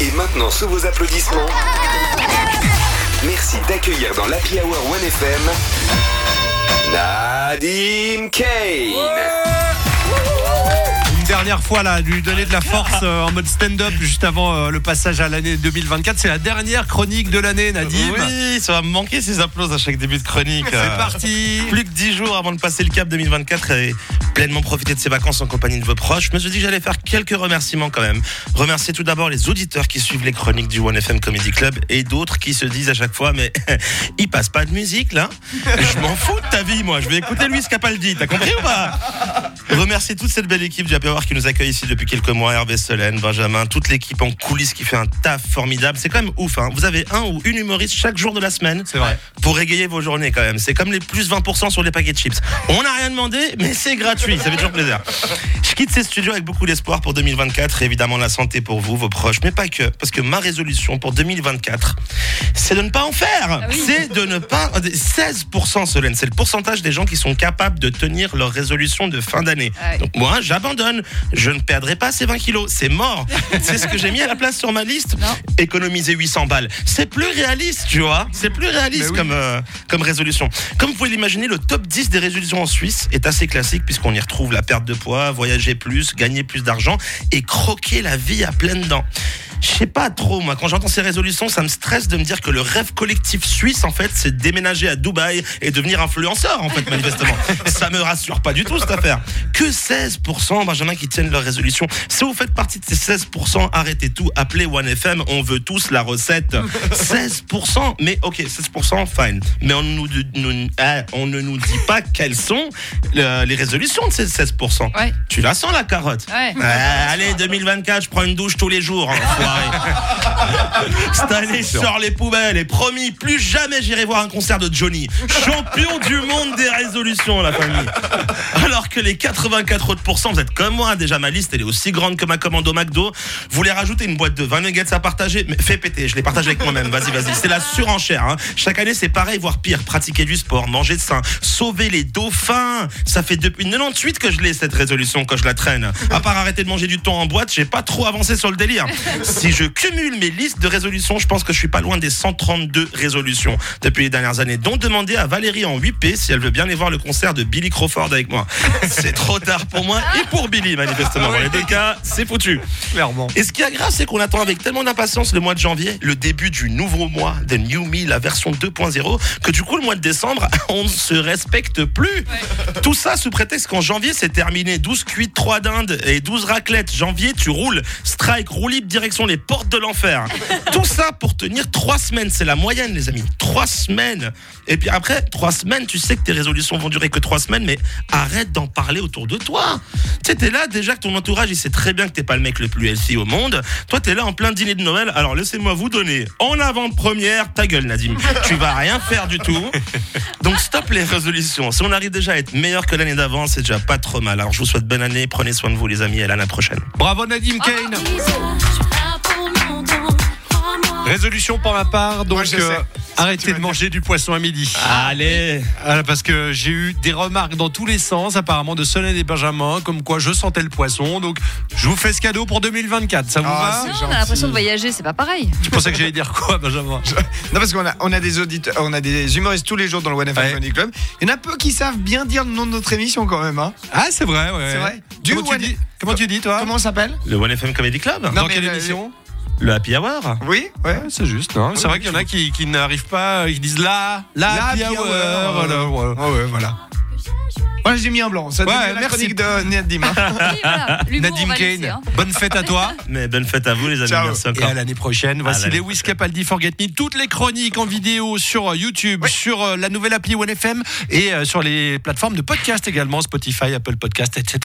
Et maintenant, sous vos applaudissements, merci d'accueillir dans l'Happy Hour 1FM Nadim Kane. Dernière fois là, lui donner de la force euh, en mode stand-up juste avant euh, le passage à l'année 2024. C'est la dernière chronique de l'année, Nadim. Oui, ça va me manquer ces applaudissements à chaque début de chronique. C'est Euh, parti. Plus que 10 jours avant de passer le cap 2024 et pleinement profiter de ses vacances en compagnie de vos proches, je me suis dit que j'allais faire quelques remerciements quand même. Remercier tout d'abord les auditeurs qui suivent les chroniques du 1FM Comedy Club et d'autres qui se disent à chaque fois mais il passe pas de musique là Je m'en fous de ta vie moi, je vais écouter Luis Capaldi, t'as compris ou pas? Remercier toute cette belle équipe du Happy Hour qui nous accueille ici depuis quelques mois, Hervé Solène, Benjamin, toute l'équipe en coulisses qui fait un taf formidable. C'est quand même ouf, hein. Vous avez un ou une humoriste chaque jour de la semaine C'est vrai. pour régayer vos journées quand même. C'est comme les plus 20% sur les paquets de chips. On n'a rien demandé, mais c'est gratuit. Ça fait toujours plaisir. Je quitte ces studios avec beaucoup d'espoir pour 2024. Évidemment, la santé pour vous, vos proches, mais pas que. Parce que ma résolution pour 2024, c'est de ne pas en faire. C'est de ne pas. 16%, Solène. C'est le pourcentage des gens qui sont capables de tenir leur résolution de fin d'année. Ouais. Donc moi, j'abandonne. Je ne perdrai pas ces 20 kilos. C'est mort. c'est ce que j'ai mis à la place sur ma liste. Non. Économiser 800 balles. C'est plus réaliste, tu vois. C'est plus réaliste oui. comme, euh, comme résolution. Comme vous pouvez l'imaginer, le top 10 des résolutions en Suisse est assez classique puisqu'on y retrouve la perte de poids, voyager plus, gagner plus d'argent et croquer la vie à pleines dents. Je sais pas trop, moi, quand j'entends ces résolutions, ça me stresse de me dire que le rêve collectif suisse, en fait, c'est de déménager à Dubaï et devenir influenceur, en fait, manifestement. ça me rassure pas du tout, cette affaire. Que 16%, Benjamin, qui tiennent leur résolution. Si vous faites partie de ces 16%, arrêtez tout, appelez OneFM, on veut tous la recette. 16%, mais ok, 16%, fine. Mais on, nous, nous- on ne nous dit pas quelles sont euh, les résolutions de ces 16%. Ouais. Tu la sens, la carotte? Ouais. Euh, allez, 2024, je prends une douche tous les jours. hein. Cette année, je sors les poubelles et promis, plus jamais j'irai voir un concert de Johnny. Champion du monde des résolutions, la famille. Alors que les 84 autres pourcents, vous êtes comme moi, déjà ma liste, elle est aussi grande que ma commande au McDo. Vous voulez rajouter une boîte de 20 nuggets à partager? Mais fais péter, je les partage avec moi-même. Vas-y, vas-y. C'est la surenchère. hein. Chaque année, c'est pareil, voire pire. Pratiquer du sport, manger sain, sauver les dauphins. Ça fait depuis 98 que je l'ai, cette résolution, quand je la traîne. À part arrêter de manger du thon en boîte, j'ai pas trop avancé sur le délire. Si je cumule mes listes de résolutions, je pense que je suis pas loin des 132 résolutions depuis les dernières années, dont demander à Valérie en 8P si elle veut bien aller voir le concert de Billy Crawford avec moi. C'est trop tard pour moi et pour Billy, manifestement. Dans les deux cas, c'est foutu. Clairement. Et ce qui est grave, c'est qu'on attend avec tellement d'impatience le mois de janvier, le début du nouveau mois de New Me, la version 2.0, que du coup, le mois de décembre, on ne se respecte plus. Tout ça sous prétexte qu'en janvier, c'est terminé. 12 cuites, 3 dindes et 12 raclettes. Janvier, tu roules. Strike, roue libre, direction les portes de l'enfer. Tout ça pour tenir 3 semaines. C'est la moyenne, les amis. 3 semaines. Et puis après, 3 semaines, tu sais que tes résolutions vont durer que 3 semaines, mais arrête d'en parler autour de toi. Tu sais, t'es là déjà que ton entourage, il sait très bien que t'es pas le mec le plus healthy au monde. Toi, t'es là en plein dîner de Noël. Alors laissez-moi vous donner en avant-première ta gueule, Nadim. tu vas rien faire du tout. Donc stop les résolutions. Si on arrive déjà à être meilleur que l'année d'avant, c'est déjà pas trop mal. Alors je vous souhaite bonne année. Prenez soin de vous, les amis. Et à l'année prochaine. Bravo Nadim Kane. Résolution pour ma part, donc Moi, je euh, sais. Arrêtez de manger du poisson à midi. Allez. Voilà, parce que j'ai eu des remarques dans tous les sens, apparemment de Solène et Benjamin, comme quoi je sentais le poisson. Donc je vous fais ce cadeau pour 2024. Ça vous Ah, va c'est Non, on a l'impression de voyager, c'est pas pareil. Tu pensais que j'allais dire quoi, Benjamin? Non, parce qu'on a, on a des auditeurs, on a des humoristes tous les jours dans le One FM Ouais. Comedy Club. Il y en a peu qui savent bien dire le nom de notre émission quand même. Hein. Ah, c'est vrai, ouais. C'est vrai. Du Comment, tu One- dis, comment tu dis, toi? Comment on s'appelle? Le One FM Comedy Club. Non, Dans mais quelle le- émission? Le Happy Hour. Oui, ouais. Ouais, c'est juste. hein. C'est vrai qu'il y en a qui, qui n'arrivent pas, qui disent là, là, La happy happy hour, hour. voilà, voilà. Ouais, ouais, voilà. Voilà, j'ai mis un blanc. Ça Ouais, la merci. chronique de Nadim. hein. Oui, voilà. Nadim laisser, Kane, hein. bonne fête à toi. Mais bonne fête à vous, les amis. Ciao. Merci Et à l'année prochaine. Voici l'année Lewis Capaldi Forget Me. Toutes les chroniques en vidéo sur YouTube, sur euh, la nouvelle appli OneFM et euh, sur les plateformes de podcast également, Spotify, Apple Podcast, etc.